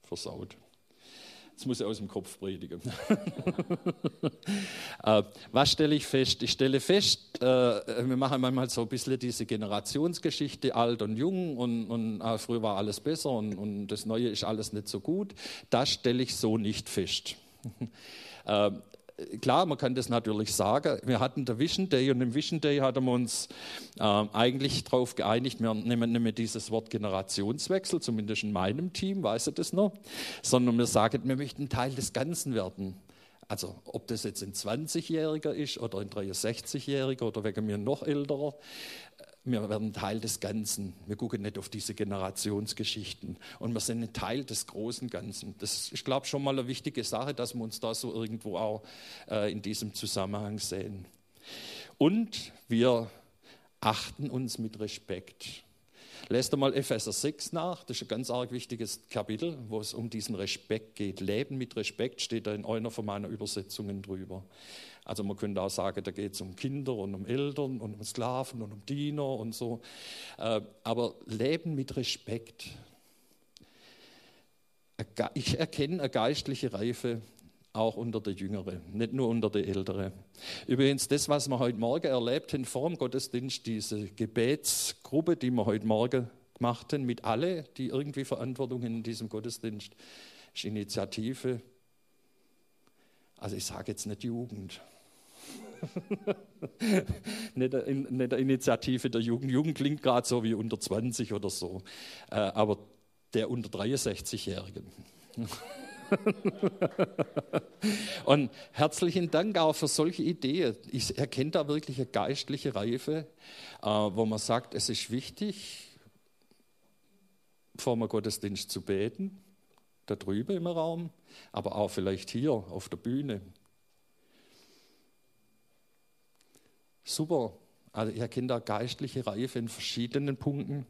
versaut. Jetzt muss ich aus dem Kopf predigen. *laughs* Äh, was stelle ich fest? Ich stelle fest, äh, wir machen manchmal so ein bisschen diese Generationsgeschichte, alt und jung und, und ah, früher war alles besser und, und das Neue ist alles nicht so gut. Das stelle ich so nicht fest. *laughs* Klar, man kann das natürlich sagen. Wir hatten der Vision Day und im Vision Day hatten wir uns äh, eigentlich darauf geeinigt, wir nehmen nicht mehr dieses Wort Generationswechsel, zumindest in meinem Team, weiß ich das noch, sondern wir sagen, wir möchten Teil des Ganzen werden. Also ob das jetzt ein 20-Jähriger ist oder ein 63-Jähriger oder wegen mir noch älterer, wir werden Teil des Ganzen. Wir gucken nicht auf diese Generationsgeschichten. Und wir sind ein Teil des großen Ganzen. Das ist, ich glaube, schon mal eine wichtige Sache, dass wir uns da so irgendwo auch äh, in diesem Zusammenhang sehen. Und wir achten uns mit Respekt. Lest mal Epheser 6 nach, das ist ein ganz arg wichtiges Kapitel, wo es um diesen Respekt geht. Leben mit Respekt steht da in einer von meinen Übersetzungen drüber. Also man könnte auch sagen, da geht es um Kinder und um Eltern und um Sklaven und um Diener und so. Äh, aber Leben mit Respekt. Ich erkenne eine geistliche Reife auch unter der Jüngeren, nicht nur unter der Älteren. Übrigens, das, was wir heute Morgen erlebt haben vor dem Gottesdienst, diese Gebetsgruppe, die wir heute Morgen gemacht haben, mit alle, die irgendwie Verantwortung in diesem Gottesdienst, ist Initiative. Also ich sage jetzt nicht Jugend, *laughs* nicht, eine Initiative der Jugend. Jugend klingt gerade so wie unter 20 oder so, äh, aber der unter 63-Jährigen. *laughs* *laughs* Und herzlichen Dank auch für solche Ideen. Ich erkenne da wirklich eine geistliche Reife, äh, wo man sagt, es ist wichtig, vor dem Gottesdienst zu beten, da drüben im Raum, aber auch vielleicht hier auf der Bühne. Super. Also ich erkenne da geistliche Reife in verschiedenen Punkten.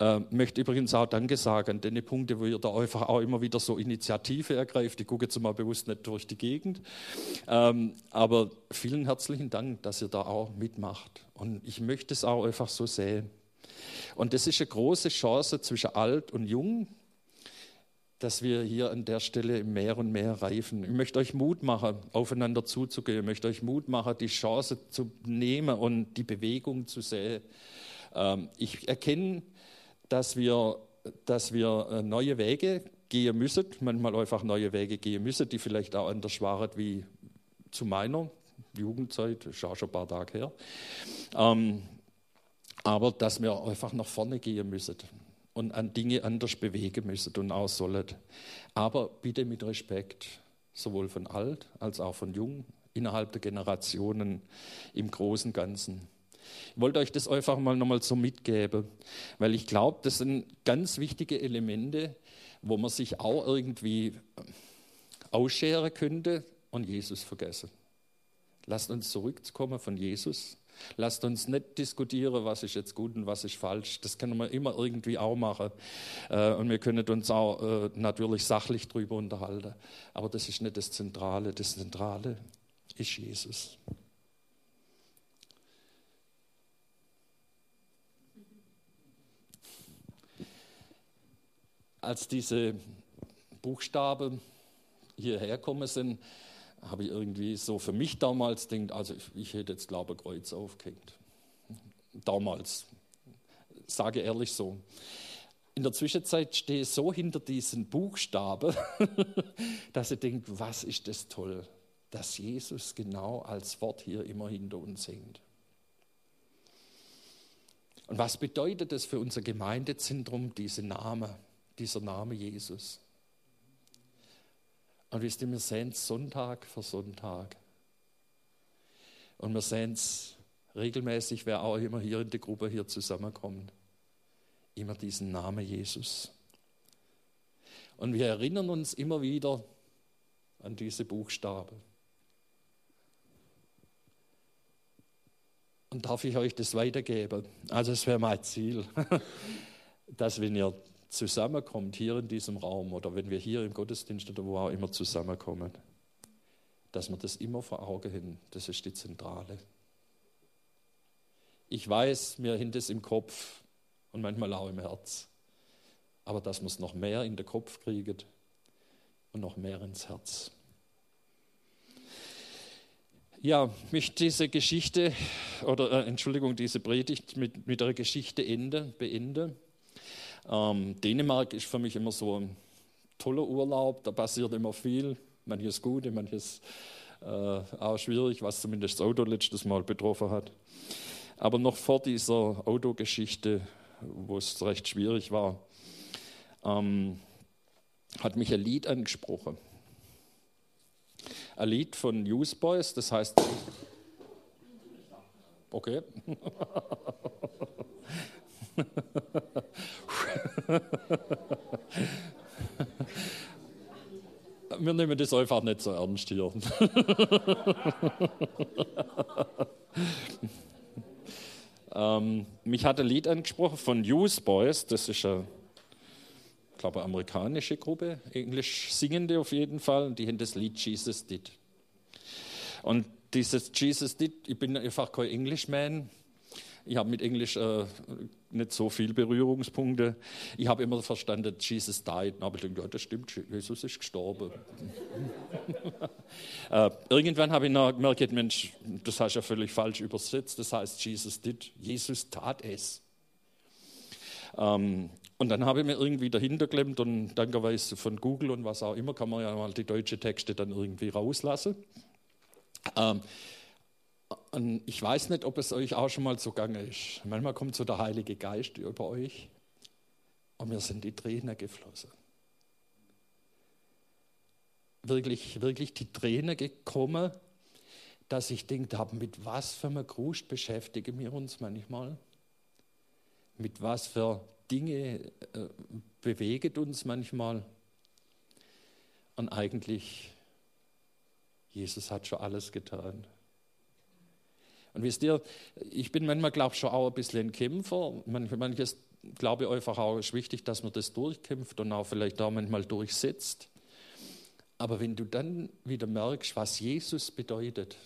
Äh, möchte übrigens auch Danke sagen an den Punkte, wo ihr da einfach auch immer wieder so Initiative ergreift. Ich gucke jetzt mal bewusst nicht durch die Gegend. Ähm, aber vielen herzlichen Dank, dass ihr da auch mitmacht. Und ich möchte es auch einfach so sehen. Und das ist eine große Chance zwischen alt und jung, dass wir hier an der Stelle mehr und mehr reifen. Ich möchte euch Mut machen, aufeinander zuzugehen. Ich möchte euch Mut machen, die Chance zu nehmen und die Bewegung zu sehen. Ähm, ich erkenne, dass wir, dass wir äh, neue Wege gehen müssen, manchmal einfach neue Wege gehen müssen, die vielleicht auch anders waren wie zu meiner Jugendzeit, ist auch schon ein paar Tage her. Ähm, aber dass wir einfach nach vorne gehen müssen und an Dinge anders bewegen müssen und auch sollen. Aber bitte mit Respekt, sowohl von alt als auch von jung, innerhalb der Generationen im großen Ganzen. Ich wollte euch das einfach mal nochmal so mitgeben, weil ich glaube, das sind ganz wichtige Elemente, wo man sich auch irgendwie ausscheren könnte und Jesus vergessen. Lasst uns zurückkommen von Jesus Lasst uns nicht diskutieren, was ist jetzt gut und was ist falsch. Das können wir immer irgendwie auch machen. Äh, und wir können uns auch äh, natürlich sachlich darüber unterhalten. Aber das ist nicht das Zentrale. Das Zentrale ist Jesus. Als diese Buchstaben hierher kommen sind, habe ich irgendwie so für mich damals gedacht, also ich, ich hätte jetzt glaube ich Kreuz aufgehängt. Damals, sage ehrlich so. In der Zwischenzeit stehe ich so hinter diesen Buchstaben, *laughs* dass ich denke, was ist das toll. dass Jesus genau als Wort hier immer hinter uns hängt. Und was bedeutet es für unser Gemeindezentrum, diese Name, dieser Name Jesus? Und wisst ihr, wir sehen es Sonntag für Sonntag. Und wir sehen es regelmäßig, wer auch immer hier in der Gruppe hier zusammenkommt. Immer diesen Namen Jesus. Und wir erinnern uns immer wieder an diese Buchstaben. Und darf ich euch das weitergeben? Also es wäre mein Ziel, *laughs* dass wenn ihr zusammenkommt hier in diesem Raum oder wenn wir hier im Gottesdienst oder wo auch immer zusammenkommen, dass wir das immer vor Augen haben. Das ist die Zentrale. Ich weiß, mir hängt es im Kopf und manchmal auch im Herz. Aber dass wir es noch mehr in den Kopf kriegen und noch mehr ins Herz. Ja, ich möchte diese Geschichte oder äh, Entschuldigung, diese Predigt mit, mit einer Geschichte ende, beende. Ähm, Dänemark ist für mich immer so ein toller Urlaub, da passiert immer viel, manches Gute, manches äh, auch schwierig, was zumindest das Auto letztes Mal betroffen hat. Aber noch vor dieser Autogeschichte, wo es recht schwierig war, ähm, hat mich ein Lied angesprochen. Ein Lied von Newsboys, das heißt. Okay. *laughs* *laughs* Wir nehmen das einfach nicht so ernst hier. *laughs* ähm, mich hat ein Lied angesprochen von Newsboys, das ist eine glaube, eine amerikanische Gruppe, englisch singende auf jeden Fall, die haben das Lied Jesus Did. Und dieses Jesus Did, ich bin einfach kein Englishman, ich habe mit Englisch äh, nicht so viel Berührungspunkte. Ich habe immer verstanden, Jesus died. Aber ich denke, ja, das stimmt, Jesus ist gestorben. *laughs* äh, irgendwann habe ich noch gemerkt, Mensch, das hast du ja völlig falsch übersetzt. Das heißt, Jesus did. Jesus tat es. Ähm, und dann habe ich mir irgendwie dahinter geklemmt und dankerweise von Google und was auch immer kann man ja mal die deutschen Texte dann irgendwie rauslassen. Ähm, und ich weiß nicht, ob es euch auch schon mal zugange ist. Manchmal kommt so der Heilige Geist über euch und mir sind die Tränen geflossen. Wirklich, wirklich die Tränen gekommen, dass ich denkt habe, mit was für einem Krust beschäftigen wir uns manchmal? Mit was für Dinge äh, bewegt uns manchmal. Und eigentlich, Jesus hat schon alles getan. Und wisst ihr, ich bin manchmal, glaube ich, schon auch ein bisschen ein Kämpfer. Manches, glaube ich, einfach auch ist wichtig, dass man das durchkämpft und auch vielleicht auch manchmal durchsetzt. Aber wenn du dann wieder merkst, was Jesus bedeutet,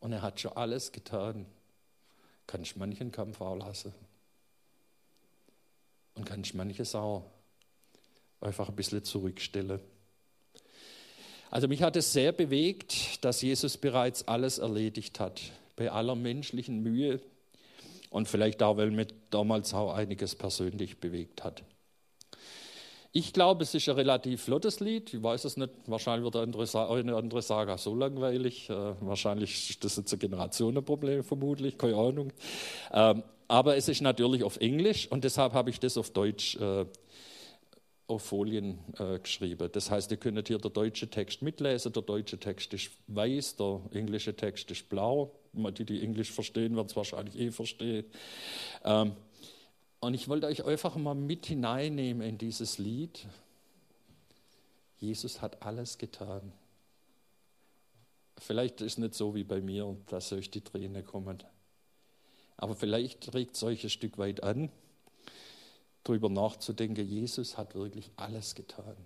und er hat schon alles getan, kannst du manchen Kampf auch lassen und kannst manches auch einfach ein bisschen zurückstellen. Also mich hat es sehr bewegt, dass Jesus bereits alles erledigt hat, bei aller menschlichen Mühe und vielleicht auch, weil mich damals auch einiges persönlich bewegt hat. Ich glaube, es ist ein relativ flottes Lied. Ich weiß es nicht. Wahrscheinlich wird eine andere sagen, so langweilig. Äh, wahrscheinlich ist das jetzt ein Generationenproblem, vermutlich. Keine Ahnung. Ähm, aber es ist natürlich auf Englisch und deshalb habe ich das auf Deutsch äh, auf Folien äh, geschrieben. Das heißt, ihr könnt hier der deutsche Text mitlesen. Der deutsche Text ist weiß, der englische Text ist blau. Die, die Englisch verstehen, werden es wahrscheinlich eh verstehen. Ähm, und ich wollte euch einfach mal mit hineinnehmen in dieses Lied. Jesus hat alles getan. Vielleicht ist es nicht so wie bei mir, dass euch die Tränen kommen. Aber vielleicht regt es euch ein Stück weit an, darüber nachzudenken, Jesus hat wirklich alles getan.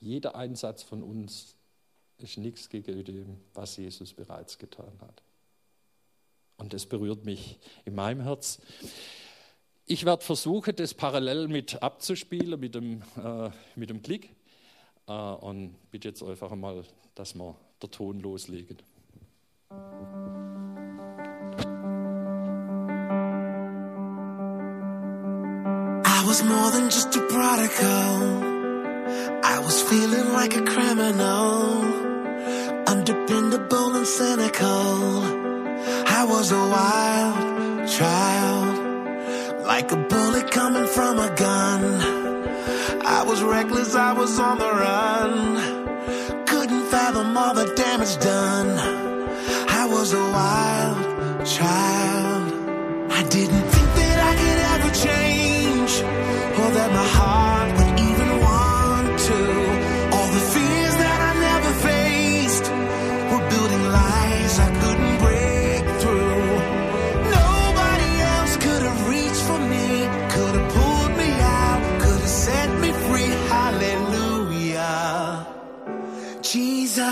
Jeder Einsatz von uns ist nichts gegen dem, was Jesus bereits getan hat. Und das berührt mich in meinem Herz. Ich werde versuchen, das parallel mit abzuspielen, mit dem, äh, mit dem Klick. Äh, und bitte jetzt einfach mal, dass wir den Ton loslegen. I was more than just a prodigal. I was feeling like a criminal, I was a wild child, like a bullet coming from a gun. I was reckless, I was on the run. Couldn't fathom all the damage done. I was a wild child. I didn't think that I could ever change, or that my heart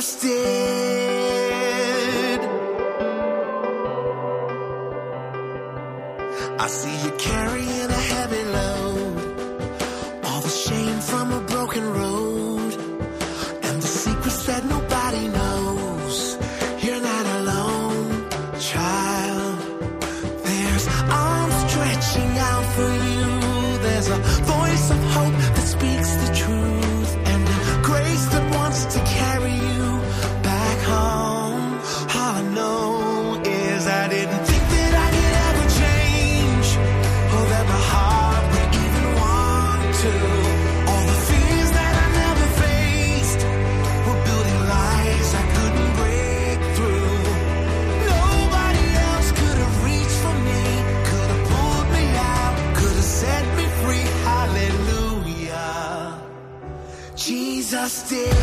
Jesus did. Jesus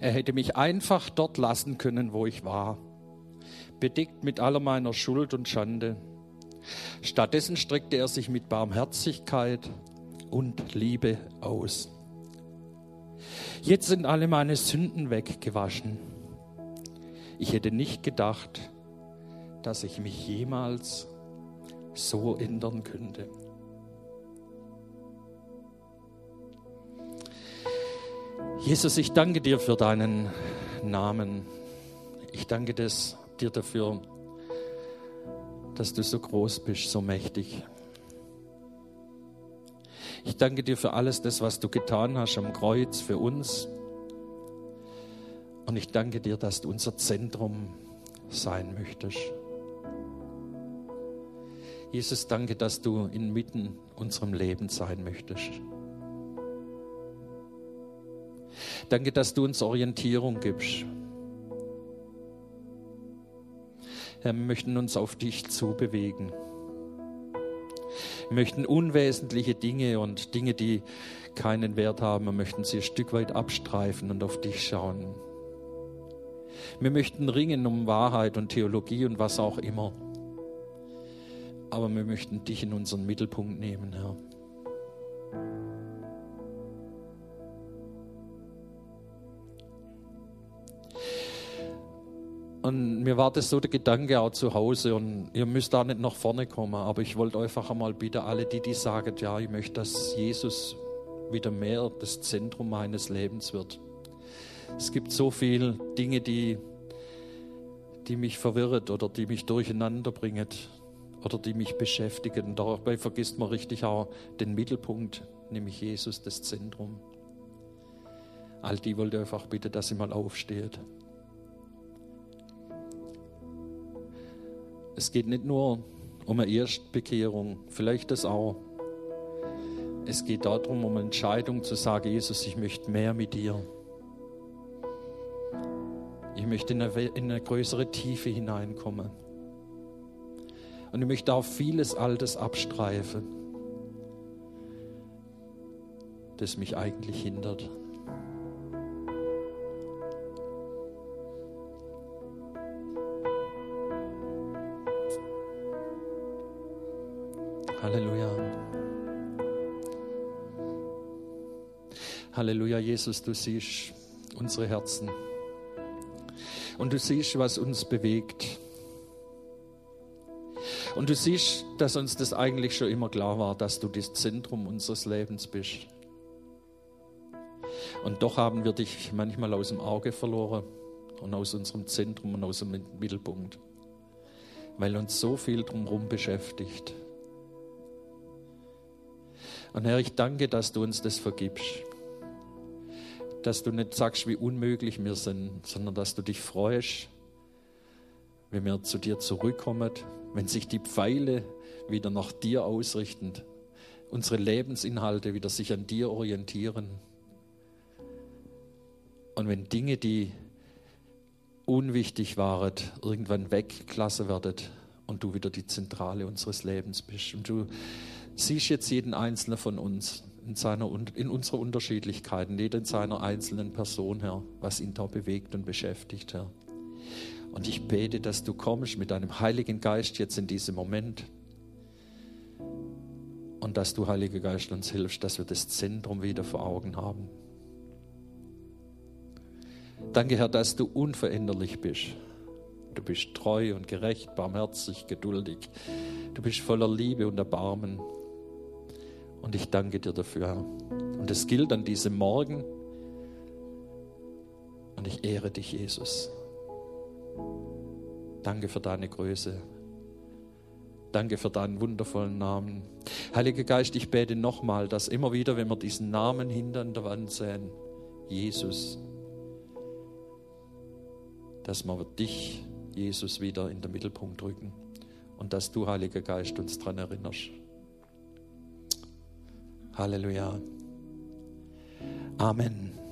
Er hätte mich einfach dort lassen können, wo ich war, bedeckt mit aller meiner Schuld und Schande. Stattdessen streckte er sich mit Barmherzigkeit und Liebe aus. Jetzt sind alle meine Sünden weggewaschen. Ich hätte nicht gedacht, dass ich mich jemals so ändern könnte. Jesus, ich danke dir für deinen Namen. Ich danke des, dir dafür, dass du so groß bist, so mächtig. Ich danke dir für alles das, was du getan hast am Kreuz für uns. Und ich danke dir, dass du unser Zentrum sein möchtest. Jesus, danke, dass du inmitten unserem Leben sein möchtest. Danke, dass du uns Orientierung gibst. Herr, wir möchten uns auf dich zubewegen. Wir möchten unwesentliche Dinge und Dinge, die keinen Wert haben, wir möchten sie ein Stück weit abstreifen und auf dich schauen. Wir möchten ringen um Wahrheit und Theologie und was auch immer. Aber wir möchten dich in unseren Mittelpunkt nehmen, Herr. Und mir war das so der Gedanke auch zu Hause und ihr müsst da nicht nach vorne kommen, aber ich wollte einfach einmal bitte alle, die, die sagen, ja, ich möchte, dass Jesus wieder mehr das Zentrum meines Lebens wird. Es gibt so viele Dinge, die, die mich verwirrt oder die mich durcheinander bringt oder die mich beschäftigen. Dabei vergisst man richtig auch den Mittelpunkt, nämlich Jesus, das Zentrum. All die wollte einfach bitten, dass sie mal aufsteht. Es geht nicht nur um eine Erstbekehrung, vielleicht das auch. Es geht darum, um eine Entscheidung zu sagen, Jesus, ich möchte mehr mit dir. Ich möchte in eine, in eine größere Tiefe hineinkommen. Und ich möchte auch vieles Altes abstreifen, das mich eigentlich hindert. Halleluja. Halleluja, Jesus, du siehst unsere Herzen. Und du siehst, was uns bewegt. Und du siehst, dass uns das eigentlich schon immer klar war, dass du das Zentrum unseres Lebens bist. Und doch haben wir dich manchmal aus dem Auge verloren und aus unserem Zentrum und aus dem Mittelpunkt, weil uns so viel drumherum beschäftigt. Und Herr, ich danke, dass du uns das vergibst. Dass du nicht sagst, wie unmöglich wir sind, sondern dass du dich freust, wenn wir zu dir zurückkommen, wenn sich die Pfeile wieder nach dir ausrichten, unsere Lebensinhalte wieder sich an dir orientieren. Und wenn Dinge, die unwichtig waren, irgendwann weggelassen werden und du wieder die Zentrale unseres Lebens bist. Und du siehst jetzt jeden Einzelnen von uns in, seiner, in unserer Unterschiedlichkeit, jeder in seiner einzelnen Person, Herr, was ihn da bewegt und beschäftigt, Herr. Und ich bete, dass du kommst mit deinem Heiligen Geist jetzt in diesem Moment. Und dass du, Heiliger Geist, uns hilfst, dass wir das Zentrum wieder vor Augen haben. Danke, Herr, dass du unveränderlich bist. Du bist treu und gerecht, barmherzig, geduldig. Du bist voller Liebe und Erbarmen. Und ich danke dir dafür, Herr. Und es gilt an diesem Morgen. Und ich ehre dich, Jesus. Danke für deine Größe. Danke für deinen wundervollen Namen. Heiliger Geist, ich bete nochmal, dass immer wieder, wenn wir diesen Namen hinter der Wand sehen, Jesus, dass wir dich, Jesus, wieder in den Mittelpunkt rücken und dass du, Heiliger Geist, uns daran erinnerst. Halleluja. Amen.